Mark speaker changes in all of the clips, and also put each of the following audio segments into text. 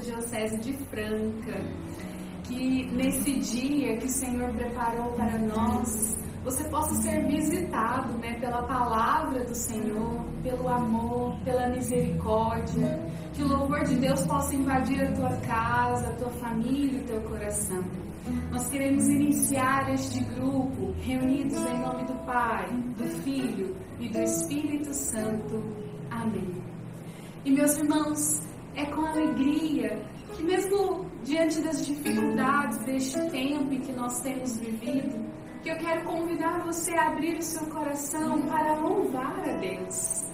Speaker 1: Diocese de Franca. Que nesse dia que o Senhor preparou para nós, você possa ser visitado né, pela palavra do Senhor, pelo amor, pela misericórdia. Que o louvor de Deus possa invadir a tua casa, a tua família, o teu coração. Nós queremos iniciar este grupo reunidos em nome do Pai, do Filho e do Espírito Santo. Amém. E meus irmãos, é com alegria que mesmo diante das dificuldades deste tempo em que nós temos vivido, que eu quero convidar você a abrir o seu coração para louvar a Deus.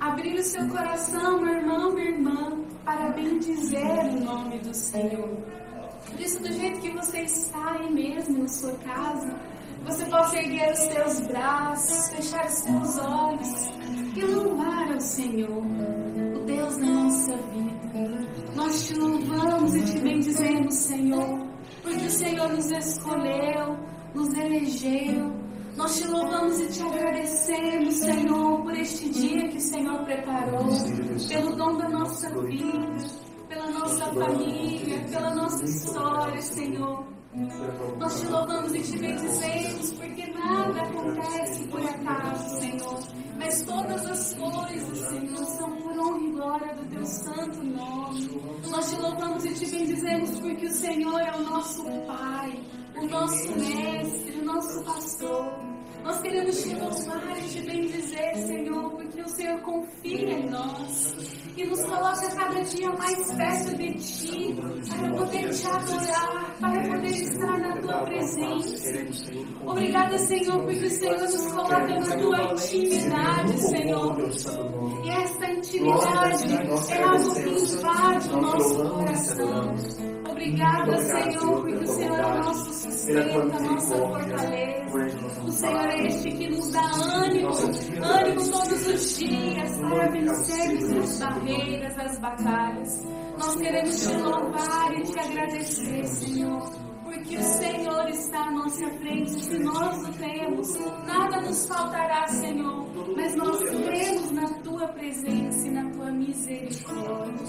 Speaker 1: Abrir o seu coração, meu irmão, minha irmã, para bendizer o nome do Senhor. Por isso, do jeito que você está aí mesmo na sua casa, você possa erguer os seus braços, fechar os seus olhos e louvar ao Senhor, o Deus da nossa vida. Nós te louvamos e te bendizemos, Senhor, porque o Senhor nos escolheu, nos elegeu. Nós te louvamos e te agradecemos, Senhor, por este dia que o Senhor preparou, pelo dom da nossa vida pela nossa família, pela nossa história, Senhor. Nós te louvamos e te bendizemos porque nada acontece por acaso, Senhor. Mas todas as coisas, Senhor, santo nome. Nós te louvamos e te bendizemos porque o Senhor é o nosso Pai, o nosso Mestre, o nosso Pastor. Nós queremos te louvar e te bendizer, Senhor, porque o Senhor confia em nós e nos coloca cada dia mais perto de Ti, para poder te adorar, para poder estar na Tua presença. Obrigada, Senhor, porque o Senhor nos coloca na Tua intimidade, Senhor. E essa intimidade é algo que invade o nosso coração. Obrigada, Senhor, porque o Senhor é o nosso sustento, a nossa fortaleza. O Senhor é este que nos dá ânimo, ânimo todos os dias para vencermos as barreiras, as batalhas. Nós queremos te louvar e te agradecer, Senhor porque o Senhor está à nossa frente. Se nós o temos, nada nos faltará, Senhor. Mas nós tua presença e na tua misericórdia.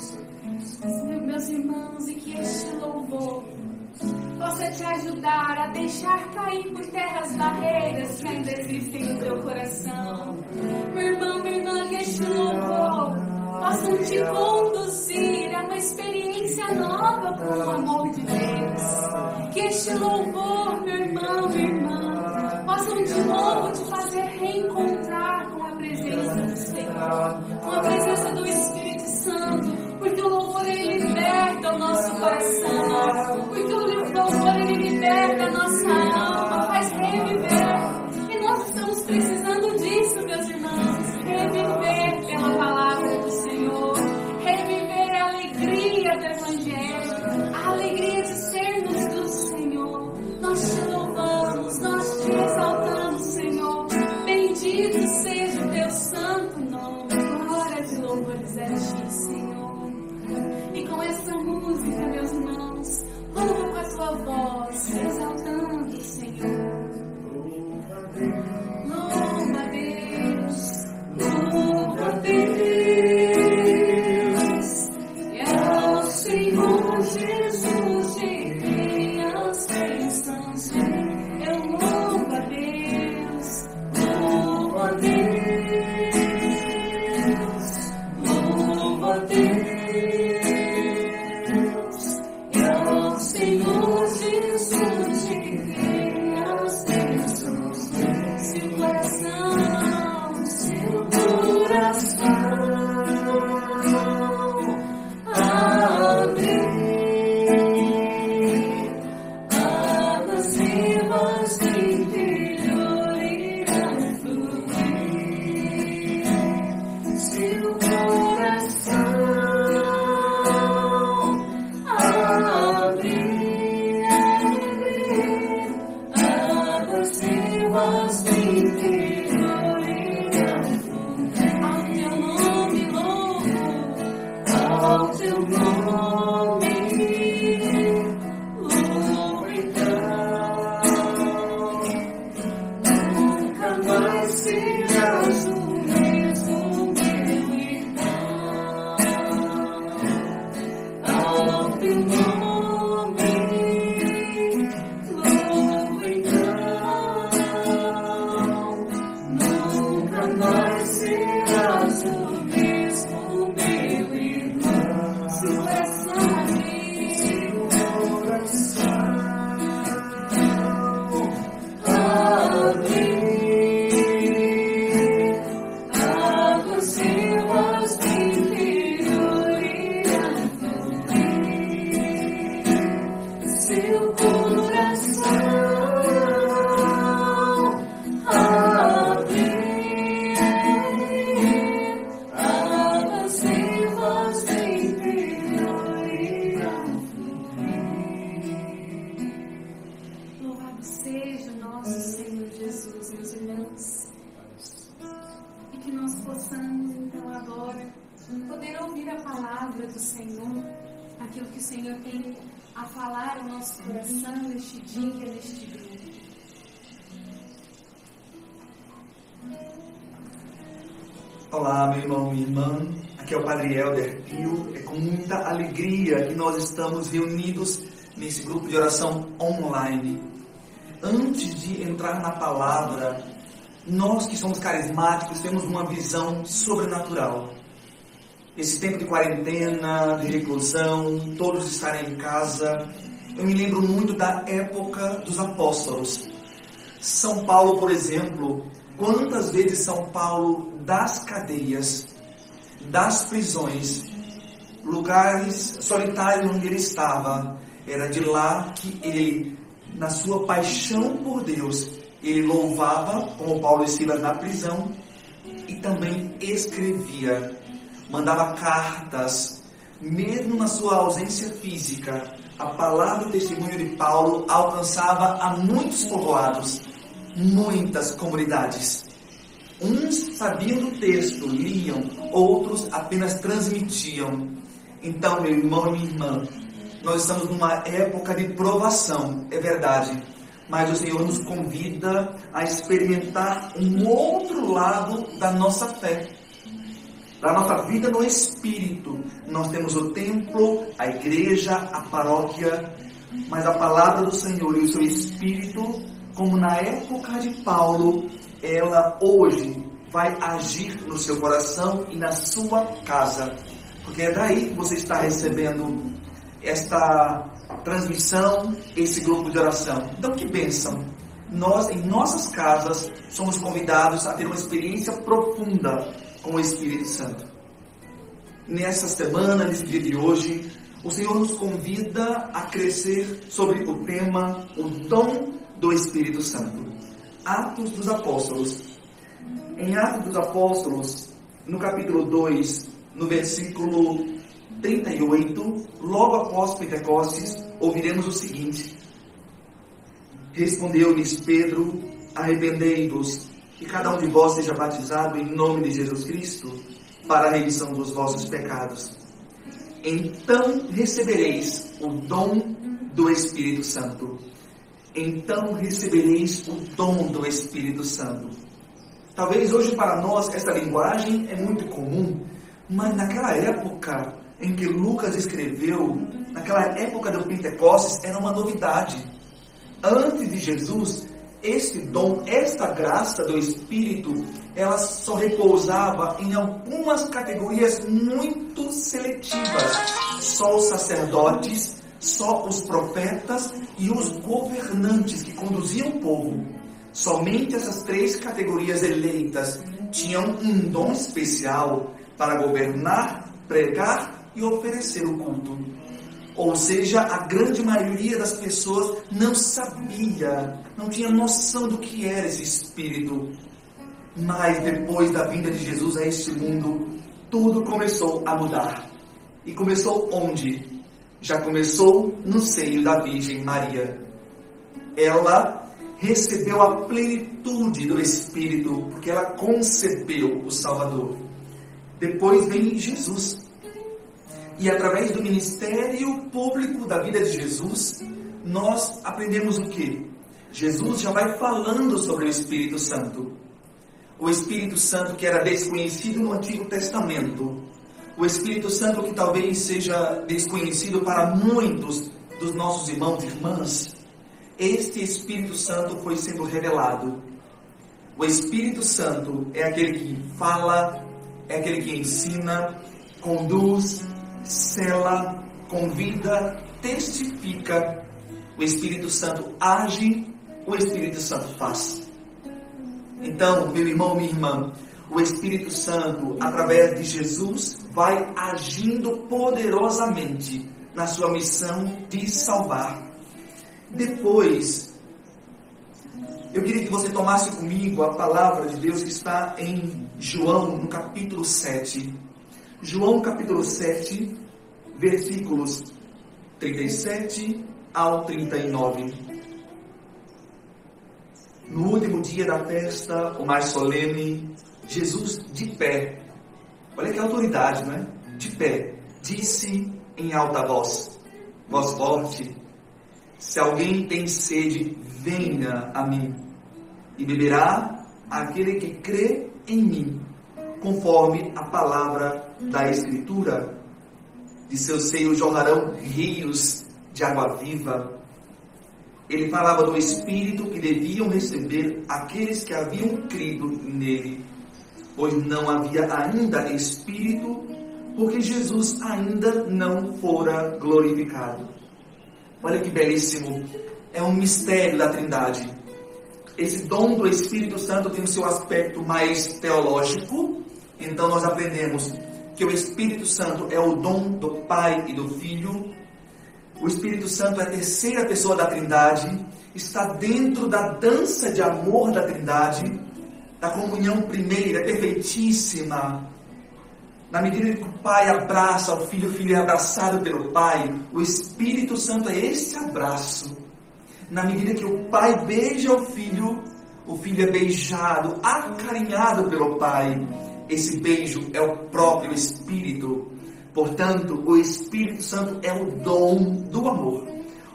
Speaker 1: Meus irmãos, e que este louvor possa te ajudar a deixar cair por terra as barreiras que ainda existem no teu coração. Meu irmão, minha irmã, que este louvor possa te conduzir a uma experiência nova com o amor de Deus. Que este louvor, meu irmão, minha irmã, possam de novo te fazer reencontrar com a presença Senhor, com a presença do Espírito Santo porque o louvor ele liberta o nosso coração, porque o louvor ele liberta a nossa alma, see.
Speaker 2: Olá, meu irmão e irmã. Aqui é o Padre Helder Pio. É com muita alegria que nós estamos reunidos nesse grupo de oração online. Antes de entrar na palavra, nós que somos carismáticos temos uma visão sobrenatural. Esse tempo de quarentena, de reclusão, todos estarem em casa. Eu me lembro muito da época dos apóstolos. São Paulo, por exemplo, quantas vezes São Paulo das cadeias, das prisões, lugares solitários onde ele estava, era de lá que ele, na sua paixão por Deus, ele louvava, como Paulo e Silas na prisão, e também escrevia, mandava cartas, mesmo na sua ausência física, a palavra e o testemunho de Paulo alcançava a muitos povoados, muitas comunidades. Uns sabiam do texto, liam, outros apenas transmitiam. Então, meu irmão e minha irmã, nós estamos numa época de provação, é verdade. Mas o Senhor nos convida a experimentar um outro lado da nossa fé. Da nossa vida no Espírito. Nós temos o templo, a igreja, a paróquia, mas a palavra do Senhor e o seu Espírito, como na época de Paulo, ela hoje vai agir no seu coração e na sua casa. Porque é daí que você está recebendo esta transmissão, esse grupo de oração. Então, que bênção! Nós, em nossas casas, somos convidados a ter uma experiência profunda com o Espírito Santo. Nessa semana, nesse dia de hoje, o Senhor nos convida a crescer sobre o tema o dom do Espírito Santo. Atos dos Apóstolos. Em Atos dos Apóstolos, no capítulo 2, no versículo 38, logo após Pentecostes, ouviremos o seguinte: Respondeu-lhes Pedro: Arrependei-vos, e cada um de vós seja batizado em nome de Jesus Cristo, para a remissão dos vossos pecados. Então recebereis o dom do Espírito Santo então recebereis o dom do Espírito Santo. Talvez hoje para nós essa linguagem é muito comum, mas naquela época em que Lucas escreveu, naquela época do Pentecostes, era uma novidade. Antes de Jesus, este dom, esta graça do Espírito, ela só repousava em algumas categorias muito seletivas. Só os sacerdotes, só os profetas e os governantes que conduziam o povo. Somente essas três categorias eleitas tinham um dom especial para governar, pregar e oferecer o culto. Ou seja, a grande maioria das pessoas não sabia, não tinha noção do que era esse Espírito. Mas depois da vinda de Jesus a este mundo, tudo começou a mudar. E começou onde? Já começou no seio da Virgem Maria. Ela recebeu a plenitude do Espírito, porque ela concebeu o Salvador. Depois vem Jesus. E através do ministério público da vida de Jesus, nós aprendemos o que? Jesus já vai falando sobre o Espírito Santo. O Espírito Santo que era desconhecido no Antigo Testamento, o Espírito Santo que talvez seja desconhecido para muitos dos nossos irmãos e irmãs, este Espírito Santo foi sendo revelado. O Espírito Santo é aquele que fala, é aquele que ensina, conduz, cela, convida, testifica. O Espírito Santo age, o Espírito Santo faz. Então, meu irmão, minha irmã, o Espírito Santo, através de Jesus, vai agindo poderosamente na sua missão de salvar. Depois, eu queria que você tomasse comigo a palavra de Deus que está em João, no capítulo 7. João, capítulo 7, versículos 37 ao 39. No último dia da festa, o mais solene, Jesus de pé, olha que autoridade, não é? De pé, disse em alta voz, voz forte: Se alguém tem sede, venha a mim, e beberá aquele que crê em mim, conforme a palavra da Escritura. De seu seio jorrarão rios de água viva. Ele falava do Espírito que deviam receber aqueles que haviam crido nele, pois não havia ainda Espírito, porque Jesus ainda não fora glorificado. Olha que belíssimo! É um mistério da Trindade. Esse dom do Espírito Santo tem o seu aspecto mais teológico, então nós aprendemos que o Espírito Santo é o dom do Pai e do Filho. O Espírito Santo é a terceira pessoa da Trindade, está dentro da dança de amor da Trindade, da comunhão primeira, perfeitíssima. Na medida que o Pai abraça o Filho, o Filho é abraçado pelo Pai, o Espírito Santo é esse abraço. Na medida que o Pai beija o Filho, o Filho é beijado, acarinhado pelo Pai. Esse beijo é o próprio Espírito. Portanto, o Espírito Santo é o dom do amor.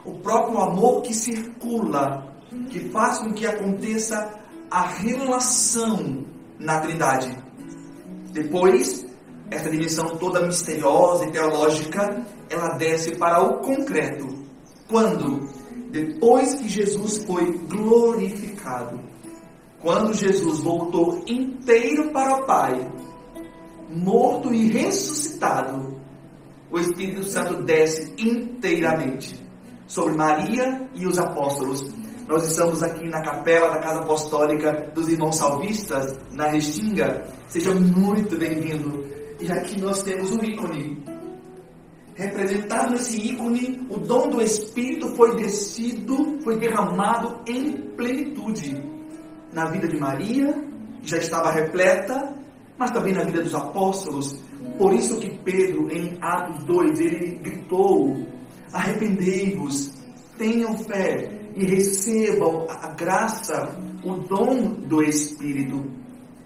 Speaker 2: O próprio amor que circula, que faz com que aconteça a relação na Trindade. Depois, essa dimensão toda misteriosa e teológica, ela desce para o concreto. Quando? Depois que Jesus foi glorificado. Quando Jesus voltou inteiro para o Pai, morto e ressuscitado, o Espírito Santo desce inteiramente sobre Maria e os apóstolos. Nós estamos aqui na capela da Casa Apostólica dos Irmãos Salvistas, na Restinga. Seja muito bem-vindo. E aqui nós temos um ícone. Representado esse ícone, o dom do Espírito foi descido, foi derramado em plenitude na vida de Maria, já estava repleta, mas também na vida dos apóstolos. Por isso que Pedro, em Atos 2, ele gritou: arrependei-vos, tenham fé e recebam a graça, o dom do Espírito.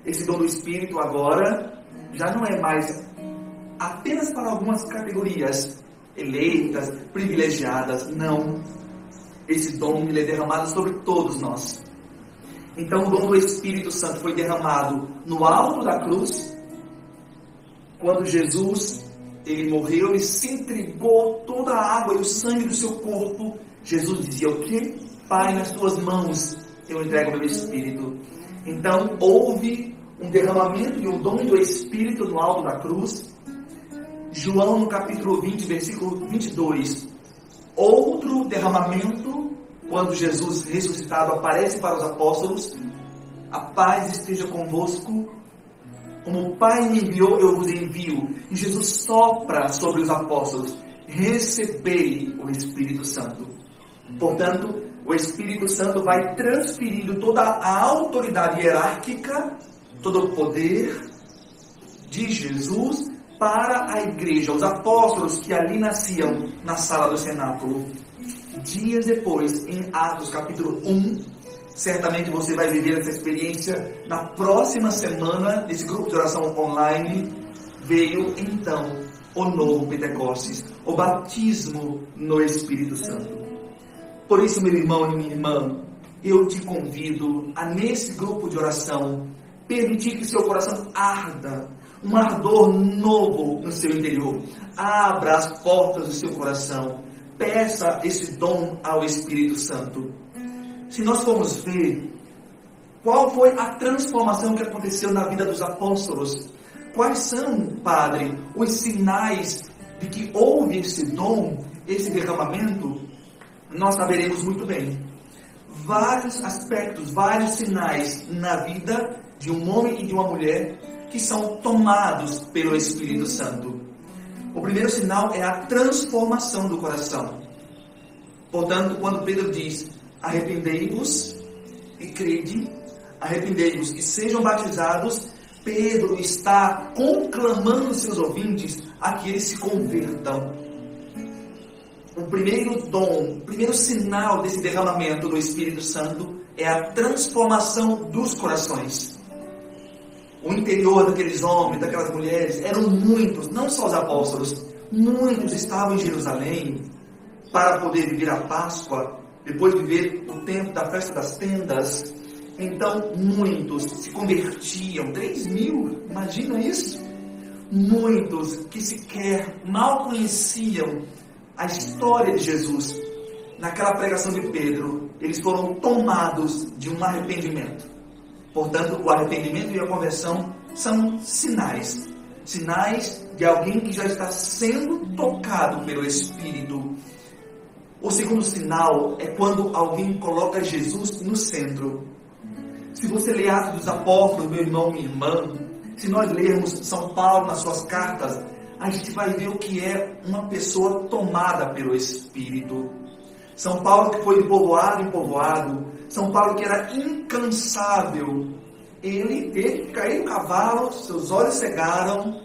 Speaker 2: Esse dom do Espírito agora já não é mais apenas para algumas categorias eleitas, privilegiadas. Não. Esse dom ele é derramado sobre todos nós. Então o dom do Espírito Santo foi derramado no alto da cruz, quando Jesus ele morreu e se entregou toda a água e o sangue do seu corpo. Jesus dizia o que? Pai, nas tuas mãos eu entrego o meu Espírito. Então houve um derramamento e um dom do Espírito no alto da cruz. João no capítulo 20, versículo 22. Outro derramamento quando Jesus ressuscitado aparece para os apóstolos, a paz esteja convosco. Como o Pai me enviou, eu vos envio. E Jesus sopra sobre os apóstolos: recebei o Espírito Santo. Portanto, o Espírito Santo vai transferindo toda a autoridade hierárquica, todo o poder de Jesus para a igreja, os apóstolos que ali nasciam na sala do cenáculo dias depois, em Atos capítulo 1, certamente você vai viver essa experiência na próxima semana desse grupo de oração online. Veio então o novo Pentecostes, o batismo no Espírito Santo. Por isso, meu irmão e minha irmã, eu te convido a nesse grupo de oração permitir que seu coração arda, um ardor novo no seu interior. Abra as portas do seu coração peça esse dom ao Espírito Santo. Se nós formos ver qual foi a transformação que aconteceu na vida dos apóstolos, quais são, Padre, os sinais de que houve esse dom, esse derramamento, nós saberemos muito bem. Vários aspectos, vários sinais na vida de um homem e de uma mulher que são tomados pelo Espírito Santo. O primeiro sinal é a transformação do coração. Portanto, quando Pedro diz: arrependei-vos e crede, arrependei-vos e sejam batizados, Pedro está conclamando seus ouvintes a que eles se convertam. O primeiro dom, o primeiro sinal desse derramamento do Espírito Santo é a transformação dos corações. O interior daqueles homens, daquelas mulheres, eram muitos, não só os apóstolos, muitos estavam em Jerusalém para poder viver a Páscoa, depois viver o tempo da festa das tendas. Então, muitos se convertiam, 3 mil, imagina isso? Muitos que sequer mal conheciam a história de Jesus, naquela pregação de Pedro, eles foram tomados de um arrependimento. Portanto, o arrependimento e a conversão são sinais sinais de alguém que já está sendo tocado pelo Espírito. O segundo sinal é quando alguém coloca Jesus no centro. Se você ler Atos dos Apóstolos, meu irmão, minha irmã, se nós lermos São Paulo nas suas cartas, a gente vai ver o que é uma pessoa tomada pelo Espírito. São Paulo que foi de povoado em povoado, São Paulo que era incansável. Ele teve que cair no cavalo, seus olhos cegaram,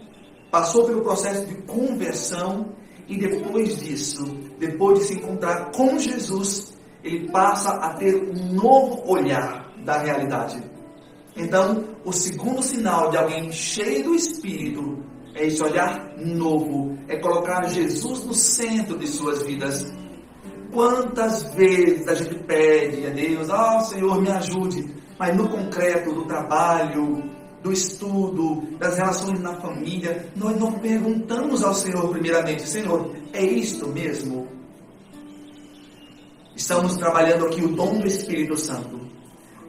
Speaker 2: passou pelo processo de conversão e depois disso, depois de se encontrar com Jesus, ele passa a ter um novo olhar da realidade. Então, o segundo sinal de alguém cheio do Espírito é esse olhar novo, é colocar Jesus no centro de suas vidas. Quantas vezes a gente pede a Deus, ó oh, Senhor, me ajude, mas no concreto do trabalho, do estudo, das relações na família, nós não perguntamos ao Senhor primeiramente, Senhor, é isto mesmo? Estamos trabalhando aqui o dom do Espírito Santo.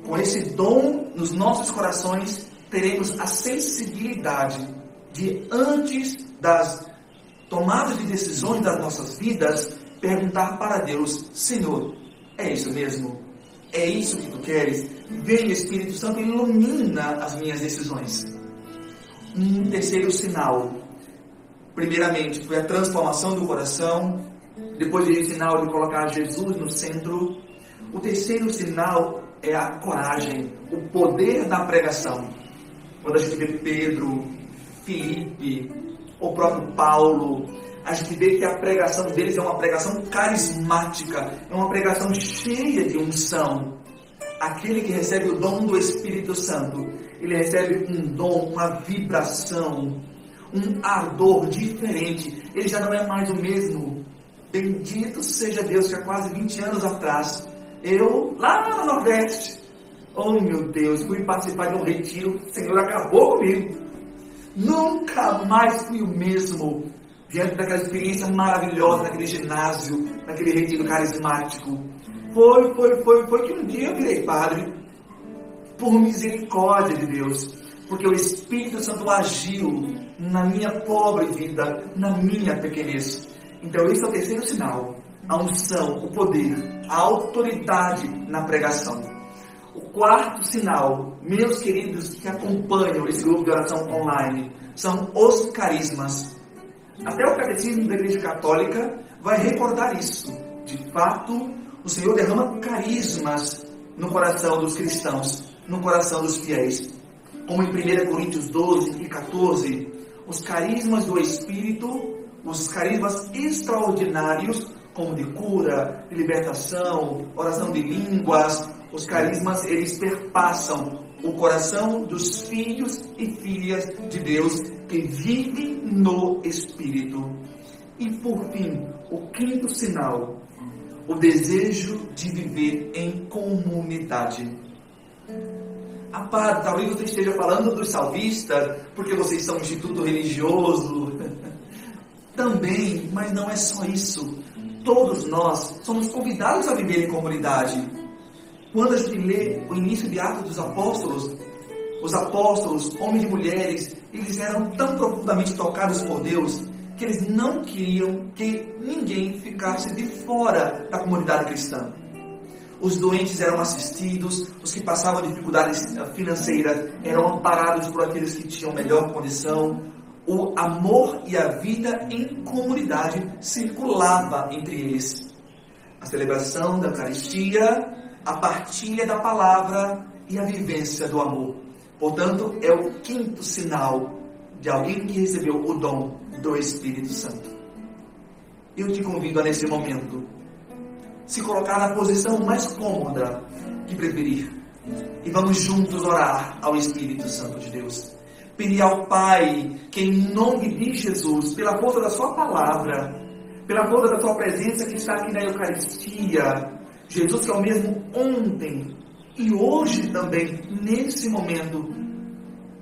Speaker 2: Com esse dom nos nossos corações, teremos a sensibilidade de, antes das tomadas de decisões das nossas vidas, perguntar para Deus: Senhor, é isso mesmo? É isso que tu queres? Vem, Espírito Santo, ilumina as minhas decisões. Um terceiro sinal. Primeiramente, foi a transformação do coração. Depois o sinal de colocar Jesus no centro. O terceiro sinal é a coragem, o poder da pregação. Quando a gente vê Pedro, Felipe, o próprio Paulo, a gente vê que a pregação deles é uma pregação carismática, é uma pregação cheia de unção. Aquele que recebe o dom do Espírito Santo, ele recebe um dom, uma vibração, um ardor diferente. Ele já não é mais o mesmo. Bendito seja Deus que há quase 20 anos atrás eu, lá no Nordeste, oh meu Deus, fui participar de um retiro, o Senhor acabou comigo. Nunca mais fui o mesmo diante daquela experiência maravilhosa naquele ginásio, naquele retiro carismático. Foi, foi, foi, foi que um dia eu virei padre, por misericórdia de Deus, porque o Espírito Santo agiu na minha pobre vida, na minha pequenez. Então, esse é o terceiro sinal a unção, o poder, a autoridade na pregação. O quarto sinal, meus queridos que acompanham esse grupo de oração online, são os carismas. Até o Catecismo da Igreja Católica vai recordar isso. De fato, o Senhor derrama carismas no coração dos cristãos, no coração dos fiéis. Como em 1 Coríntios 12 e 14, os carismas do Espírito, os carismas extraordinários como de cura, de libertação, oração de línguas, os carismas eles perpassam o coração dos filhos e filhas de Deus que vivem no Espírito. E por fim, o quinto sinal, o desejo de viver em comunidade. Ah, padre, talvez você esteja falando dos salvistas, porque vocês são um instituto religioso. Também, mas não é só isso todos nós somos convidados a viver em comunidade. Quando a gente lê o início de Atos dos Apóstolos, os apóstolos, homens e mulheres, eles eram tão profundamente tocados por Deus que eles não queriam que ninguém ficasse de fora da comunidade cristã. Os doentes eram assistidos, os que passavam dificuldades financeiras eram amparados por aqueles que tinham melhor condição, o amor e a vida em comunidade circulava entre eles. A celebração da Eucaristia, a partilha da palavra e a vivência do amor. Portanto, é o quinto sinal de alguém que recebeu o dom do Espírito Santo. Eu te convido a, nesse momento, se colocar na posição mais cômoda que preferir. E vamos juntos orar ao Espírito Santo de Deus. Pedir ao Pai que, em nome de Jesus, pela força da Sua palavra, pela força da Sua presença que está aqui na Eucaristia, Jesus que é o mesmo ontem e hoje também, nesse momento,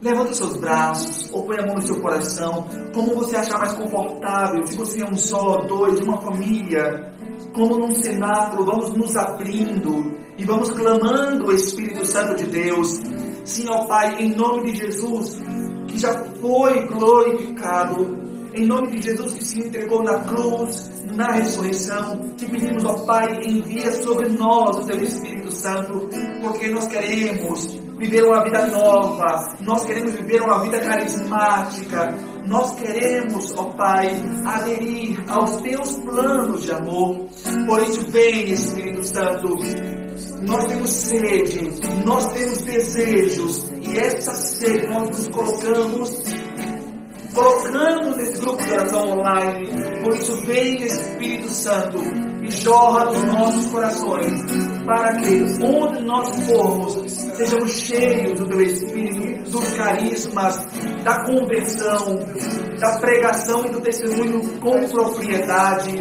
Speaker 2: Levanta seus braços ou põe a mão no seu coração, como você achar mais confortável. Se você é um só, dois, uma família, como num cenáculo, vamos nos abrindo e vamos clamando o Espírito Santo de Deus. Sim, ó Pai, em nome de Jesus, que já foi glorificado, em nome de Jesus que se entregou na cruz, na ressurreição, que pedimos, ó Pai, envia sobre nós o Teu Espírito Santo, porque nós queremos viver uma vida nova, nós queremos viver uma vida carismática, nós queremos, ó Pai, aderir aos teus planos de amor. Por isso, vem, Espírito Santo. Nós temos sede, nós temos desejos, e essa sede nós nos colocamos colocamos nesse grupo de oração online. Por isso, vem Espírito Santo e jorra nos nossos corações, para que onde nós formos, sejamos cheios do teu Espírito, dos carismas, da conversão, da pregação e do testemunho com propriedade,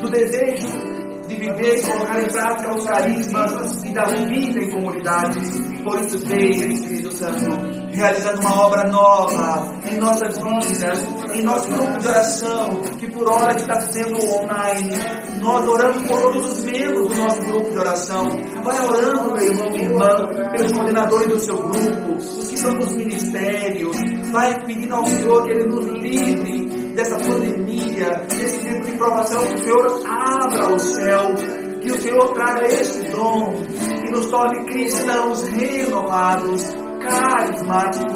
Speaker 2: do desejo de viver e colocar em prática os carismas e da vida em comunidade. Por isso, vem Espírito Santo realizando uma obra nova em nossas vidas, em nosso grupo de oração, que por hora está sendo online. Nós oramos por todos os membros do nosso grupo de oração. Vai orando, meu irmão, minha irmã, pelos coordenadores do seu grupo, os que estão nos ministérios. Vai pedindo ao Senhor que Ele nos livre dessa pandemia, desse tempo de provação, que o Senhor abra o céu, que o Senhor traga esse dom nos torne cristãos renovados carismático.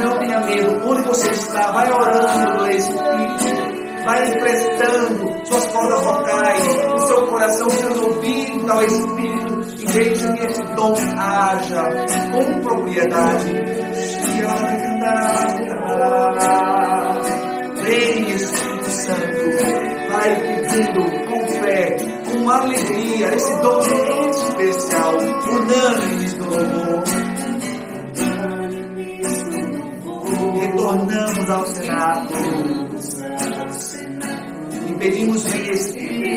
Speaker 2: Não tenha medo, onde você está, vai orando no Espírito, vai emprestando suas cordas vocais, o seu coração, seus ouvidos ao Espírito, e deixe que esse dom haja com propriedade. Vem, Espírito Santo, vai pedindo com fé, com alegria, esse dom especial, unânimes no louvor. Retornamos ao cenáculo e pedimos vem Espírito.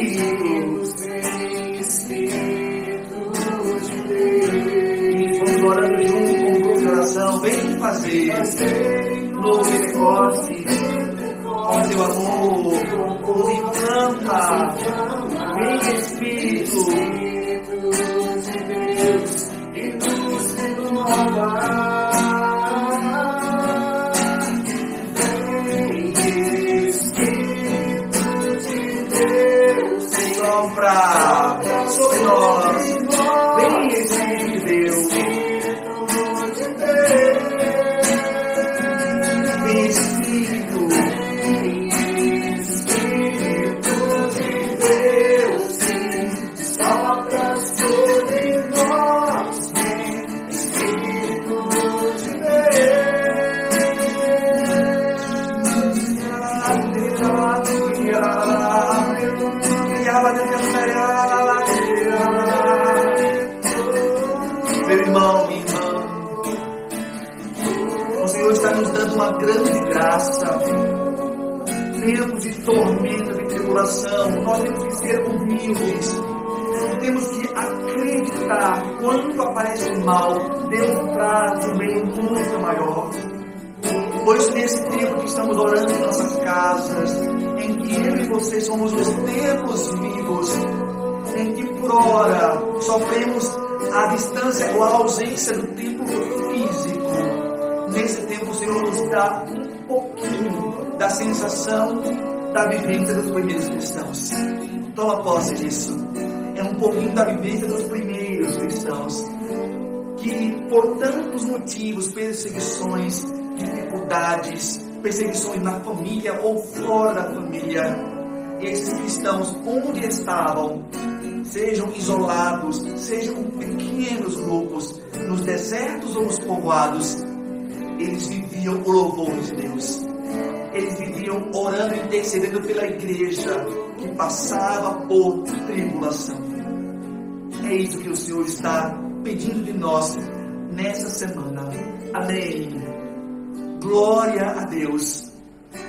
Speaker 2: Fazer novo graça. Tempos de tormenta, de tribulação, nós temos que ser humildes. Temos que acreditar quando aparece o mal, Deus traz um bem muito maior. Pois nesse tempo que estamos orando em nossas casas, em que eu e você somos os tempos vivos, em que por hora sofremos a distância ou a ausência do tempo físico, nesse tempo o Senhor nos dá da sensação da vivência dos primeiros cristãos. Toma posse disso. É um pouquinho da vivência dos primeiros cristãos que por tantos motivos, perseguições, dificuldades, perseguições na família ou fora da família, esses cristãos onde estavam sejam isolados, sejam pequenos grupos, nos desertos ou nos povoados, eles viviam o louvor de Deus. Eles viviam orando e intercedendo pela igreja que passava por tribulação. É isso que o Senhor está pedindo de nós nessa semana. Amém. Glória a Deus.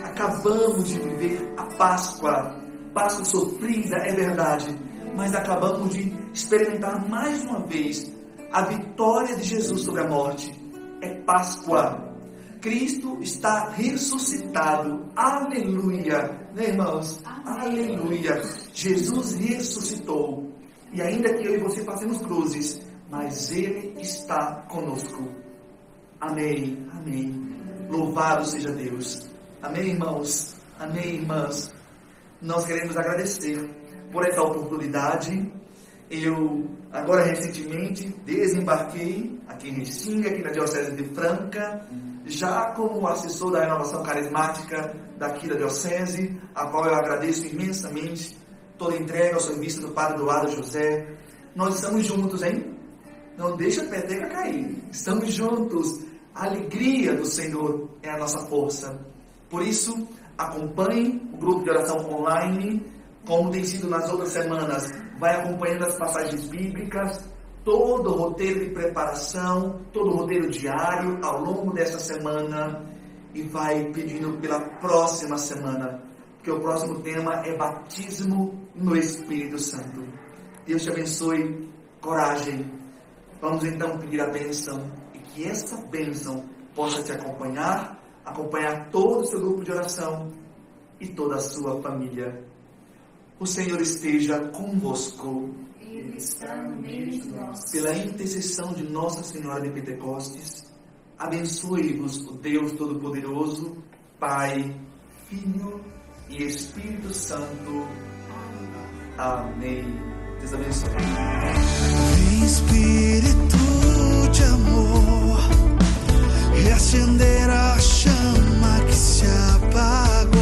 Speaker 2: Acabamos de viver a Páscoa. Páscoa sofrida, é verdade. Mas acabamos de experimentar mais uma vez a vitória de Jesus sobre a morte. É Páscoa. Cristo está ressuscitado. Aleluia. Né, irmãos? Amém. Aleluia. Jesus ressuscitou. E ainda que eu e você passemos cruzes, mas Ele está conosco. Amém. Amém. Louvado seja Deus. Amém, irmãos. Amém, irmãs. Nós queremos agradecer por essa oportunidade eu, agora recentemente, desembarquei aqui em Restinga, aqui na Diocese de Franca, já como assessor da renovação carismática daqui da Diocese, a qual eu agradeço imensamente toda a entrega ao serviço do Padre Eduardo José. Nós estamos juntos, hein? Não deixa a peteca cair. Estamos juntos. A alegria do Senhor é a nossa força. Por isso, acompanhe o grupo de oração online, como tem sido nas outras semanas vai acompanhando as passagens bíblicas, todo o roteiro de preparação, todo o roteiro diário ao longo dessa semana e vai pedindo pela próxima semana, porque o próximo tema é batismo no Espírito Santo. Deus te abençoe, coragem. Vamos então pedir a bênção e que essa bênção possa te acompanhar, acompanhar todo o seu grupo de oração e toda a sua família. O Senhor esteja convosco.
Speaker 1: Ele está no meio de nós.
Speaker 2: Pela intercessão de Nossa Senhora de Pentecostes, abençoe-vos o Deus Todo-Poderoso, Pai, Filho e Espírito Santo. Amém. Deus abençoe.
Speaker 3: Espírito de amor, reacender a chama que se apagou,